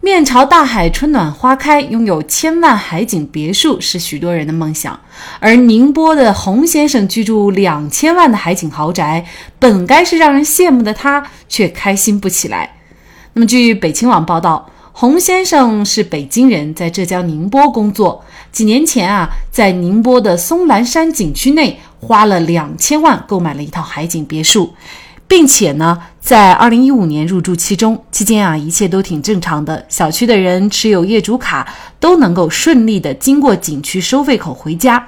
面朝大海，春暖花开，拥有千万海景别墅是许多人的梦想。而宁波的洪先生居住两千万的海景豪宅，本该是让人羡慕的他，却开心不起来。那么，据北青网报道，洪先生是北京人，在浙江宁波工作。几年前啊，在宁波的松兰山景区内，花了两千万购买了一套海景别墅。并且呢，在二零一五年入住其中，期间啊，一切都挺正常的。小区的人持有业主卡都能够顺利的经过景区收费口回家。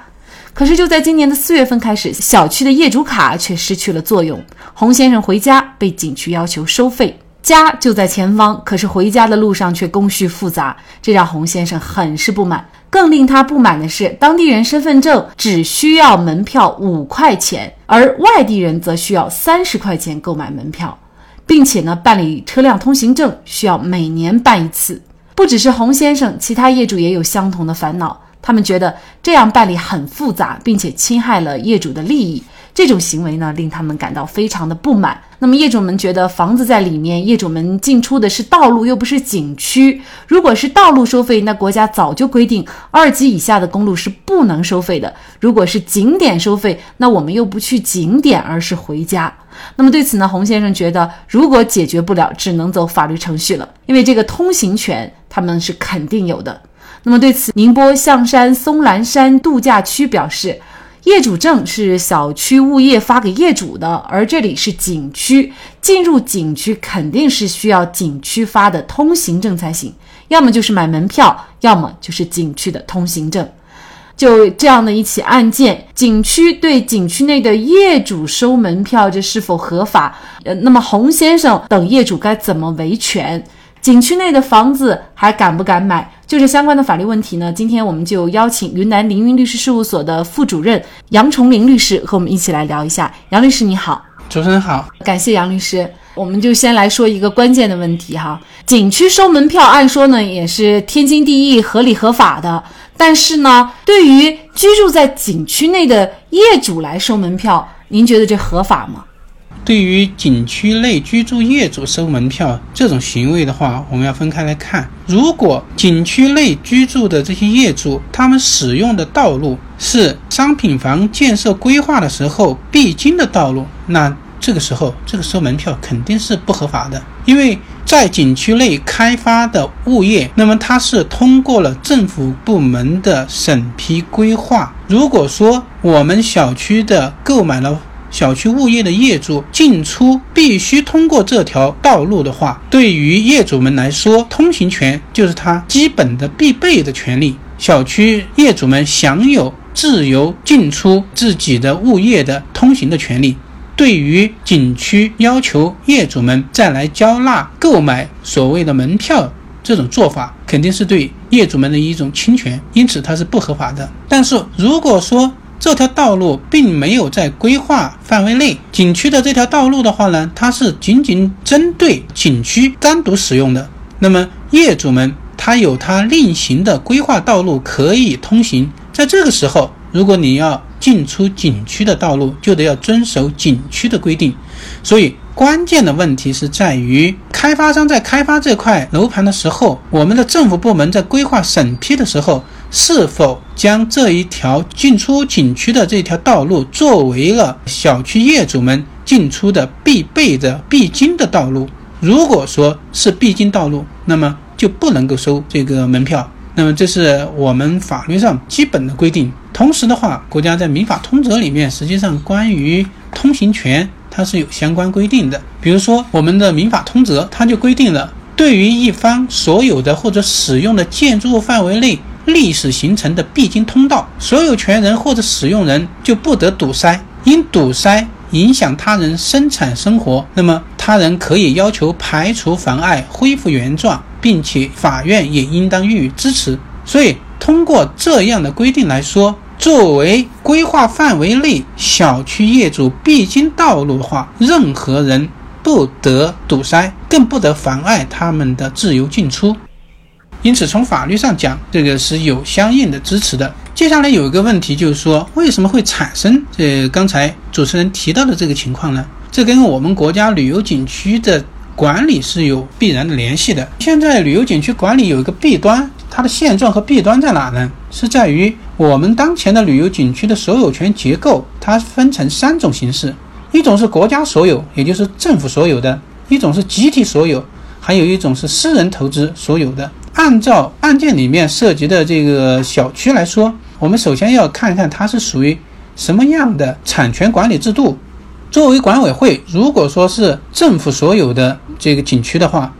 可是就在今年的四月份开始，小区的业主卡却失去了作用，洪先生回家被景区要求收费。家就在前方，可是回家的路上却工序复杂，这让洪先生很是不满。更令他不满的是，当地人身份证只需要门票五块钱，而外地人则需要三十块钱购买门票，并且呢，办理车辆通行证需要每年办一次。不只是洪先生，其他业主也有相同的烦恼，他们觉得这样办理很复杂，并且侵害了业主的利益。这种行为呢，令他们感到非常的不满。那么业主们觉得房子在里面，业主们进出的是道路，又不是景区。如果是道路收费，那国家早就规定二级以下的公路是不能收费的。如果是景点收费，那我们又不去景点，而是回家。那么对此呢，洪先生觉得，如果解决不了，只能走法律程序了，因为这个通行权他们是肯定有的。那么对此，宁波象山松兰山度假区表示。业主证是小区物业发给业主的，而这里是景区，进入景区肯定是需要景区发的通行证才行，要么就是买门票，要么就是景区的通行证。就这样的一起案件，景区对景区内的业主收门票，这是否合法？呃，那么洪先生等业主该怎么维权？景区内的房子还敢不敢买？就这相关的法律问题呢。今天我们就邀请云南凌云律师事务所的副主任杨崇林律师和我们一起来聊一下。杨律师你好，主持人好，感谢杨律师。我们就先来说一个关键的问题哈。景区收门票，按说呢也是天经地义、合理合法的。但是呢，对于居住在景区内的业主来收门票，您觉得这合法吗？对于景区内居住业主收门票这种行为的话，我们要分开来看。如果景区内居住的这些业主，他们使用的道路是商品房建设规划的时候必经的道路，那这个时候这个收门票肯定是不合法的。因为在景区内开发的物业，那么它是通过了政府部门的审批规划。如果说我们小区的购买了，小区物业的业主进出必须通过这条道路的话，对于业主们来说，通行权就是他基本的必备的权利。小区业主们享有自由进出自己的物业的通行的权利。对于景区要求业主们再来交纳购买所谓的门票，这种做法肯定是对业主们的一种侵权，因此它是不合法的。但是如果说，这条道路并没有在规划范围内，景区的这条道路的话呢，它是仅仅针对景区单独使用的。那么业主们他有他另行的规划道路可以通行，在这个时候，如果你要进出景区的道路，就得要遵守景区的规定。所以关键的问题是在于，开发商在开发这块楼盘的时候，我们的政府部门在规划审批的时候。是否将这一条进出景区的这条道路作为了小区业主们进出的必备的必经的道路？如果说是必经道路，那么就不能够收这个门票。那么这是我们法律上基本的规定。同时的话，国家在民法通则里面，实际上关于通行权它是有相关规定的。比如说我们的民法通则，它就规定了，对于一方所有的或者使用的建筑物范围内。历史形成的必经通道，所有权人或者使用人就不得堵塞。因堵塞影响他人生产生活，那么他人可以要求排除妨碍，恢复原状，并且法院也应当予以支持。所以，通过这样的规定来说，作为规划范围内小区业主必经道路的话，任何人不得堵塞，更不得妨碍他们的自由进出。因此，从法律上讲，这个是有相应的支持的。接下来有一个问题，就是说为什么会产生这刚才主持人提到的这个情况呢？这跟我们国家旅游景区的管理是有必然的联系的。现在旅游景区管理有一个弊端，它的现状和弊端在哪呢？是在于我们当前的旅游景区的所有权结构，它分成三种形式：一种是国家所有，也就是政府所有的；一种是集体所有；还有一种是私人投资所有的。按照案件里面涉及的这个小区来说，我们首先要看一看它是属于什么样的产权管理制度。作为管委会，如果说是政府所有的这个景区的话，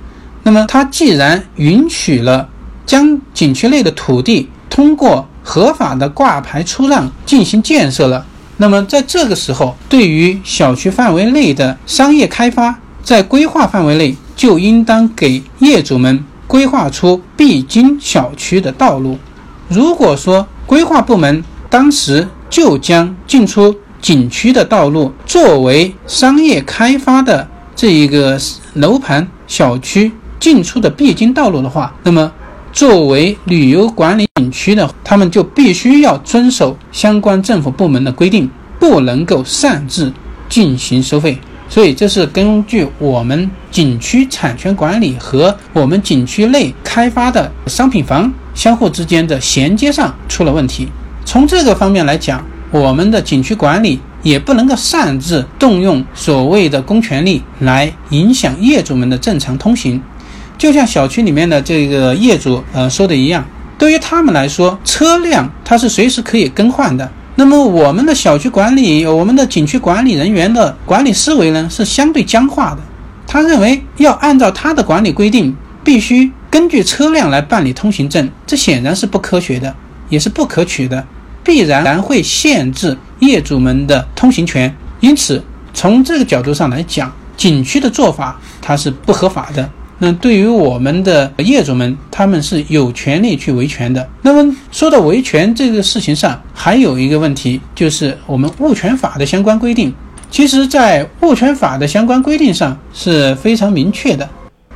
那么它既然允许了将景区内的土地通过合法的挂牌出让进行建设了，那么在这个时候，对于小区范围内的商业开发，在规划范围内就应当给业主们。规划出必经小区的道路。如果说规划部门当时就将进出景区的道路作为商业开发的这一个楼盘小区进出的必经道路的话，那么作为旅游管理景区的，他们就必须要遵守相关政府部门的规定，不能够擅自进行收费。所以这是根据我们景区产权管理和我们景区内开发的商品房相互之间的衔接上出了问题。从这个方面来讲，我们的景区管理也不能够擅自动用所谓的公权力来影响业主们的正常通行。就像小区里面的这个业主呃说的一样，对于他们来说，车辆它是随时可以更换的。那么我们的小区管理，我们的景区管理人员的管理思维呢，是相对僵化的。他认为要按照他的管理规定，必须根据车辆来办理通行证，这显然是不科学的，也是不可取的，必然然会限制业主们的通行权。因此，从这个角度上来讲，景区的做法它是不合法的。那对于我们的业主们，他们是有权利去维权的。那么说到维权这个事情上，还有一个问题，就是我们物权法的相关规定。其实，在物权法的相关规定上是非常明确的。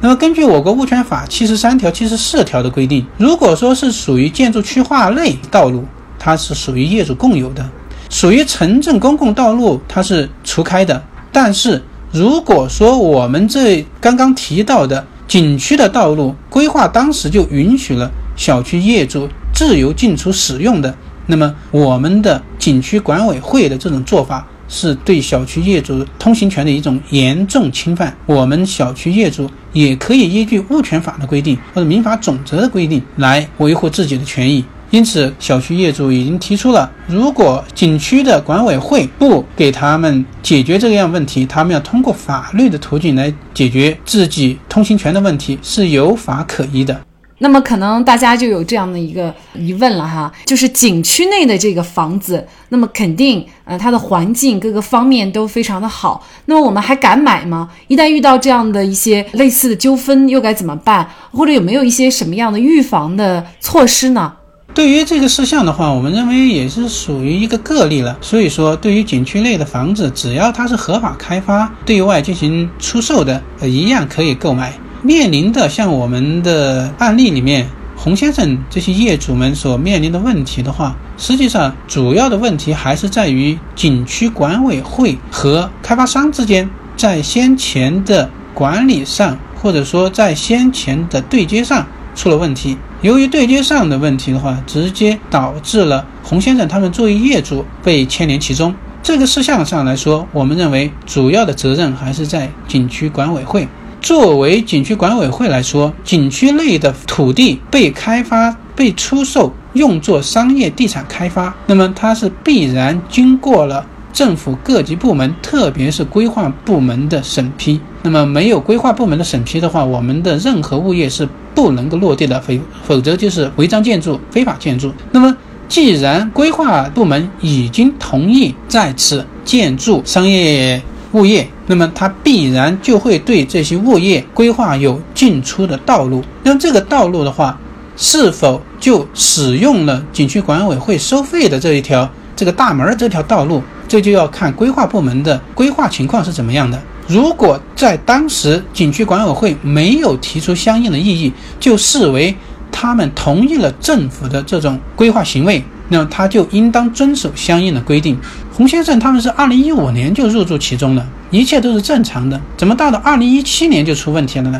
那么根据我国物权法七十三条、七十四条的规定，如果说是属于建筑区划内道路，它是属于业主共有的；属于城镇公共道路，它是除开的。但是如果说我们这刚刚提到的，景区的道路规划当时就允许了小区业主自由进出使用的，那么我们的景区管委会的这种做法是对小区业主通行权的一种严重侵犯。我们小区业主也可以依据物权法的规定或者民法总则的规定来维护自己的权益。因此，小区业主已经提出了，如果景区的管委会不给他们解决这样问题，他们要通过法律的途径来解决自己通行权的问题，是有法可依的。那么，可能大家就有这样的一个疑问了哈，就是景区内的这个房子，那么肯定呃它的环境各个方面都非常的好，那么我们还敢买吗？一旦遇到这样的一些类似的纠纷，又该怎么办？或者有没有一些什么样的预防的措施呢？对于这个事项的话，我们认为也是属于一个个例了。所以说，对于景区内的房子，只要它是合法开发、对外进行出售的，呃，一样可以购买。面临的像我们的案例里面，洪先生这些业主们所面临的问题的话，实际上主要的问题还是在于景区管委会和开发商之间在先前的管理上，或者说在先前的对接上出了问题。由于对接上的问题的话，直接导致了洪先生他们作为业主被牵连其中。这个事项上来说，我们认为主要的责任还是在景区管委会。作为景区管委会来说，景区内的土地被开发、被出售，用作商业地产开发，那么它是必然经过了。政府各级部门，特别是规划部门的审批。那么，没有规划部门的审批的话，我们的任何物业是不能够落地的，否否则就是违章建筑、非法建筑。那么，既然规划部门已经同意在此建筑商业物业，那么它必然就会对这些物业规划有进出的道路。那么，这个道路的话，是否就使用了景区管委会收费的这一条这个大门这条道路，这就要看规划部门的规划情况是怎么样的。如果在当时景区管委会没有提出相应的异议，就视为他们同意了政府的这种规划行为，那么他就应当遵守相应的规定。洪先生他们是二零一五年就入住其中了，一切都是正常的，怎么到了二零一七年就出问题了呢？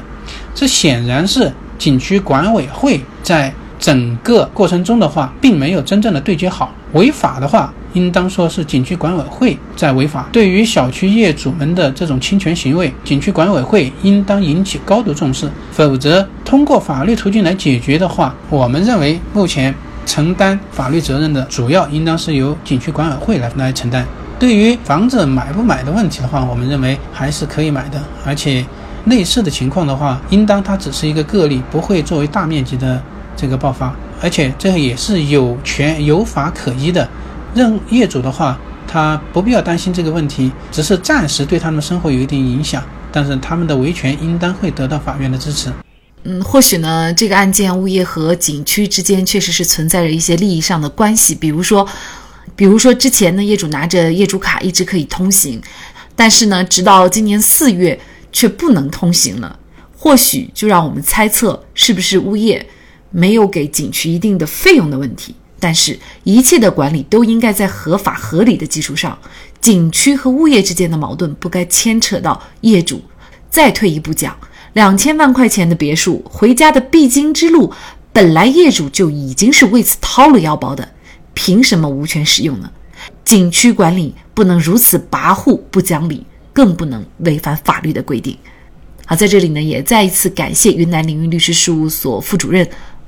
这显然是景区管委会在整个过程中的话，并没有真正的对接好，违法的话。应当说是景区管委会在违法。对于小区业主们的这种侵权行为，景区管委会应当引起高度重视。否则，通过法律途径来解决的话，我们认为目前承担法律责任的主要应当是由景区管委会来来承担。对于房子买不买的问题的话，我们认为还是可以买的。而且，类似的情况的话，应当它只是一个个例，不会作为大面积的这个爆发。而且，这也是有权有法可依的。任业主的话，他不必要担心这个问题，只是暂时对他们生活有一定影响，但是他们的维权应当会得到法院的支持。嗯，或许呢，这个案件物业和景区之间确实是存在着一些利益上的关系，比如说，比如说之前呢，业主拿着业主卡一直可以通行，但是呢，直到今年四月却不能通行了，或许就让我们猜测是不是物业没有给景区一定的费用的问题。但是，一切的管理都应该在合法合理的基础上。景区和物业之间的矛盾不该牵扯到业主。再退一步讲，两千万块钱的别墅，回家的必经之路，本来业主就已经是为此掏了腰包的，凭什么无权使用呢？景区管理不能如此跋扈不讲理，更不能违反法律的规定。好，在这里呢，也再一次感谢云南凌云律师事务所副主任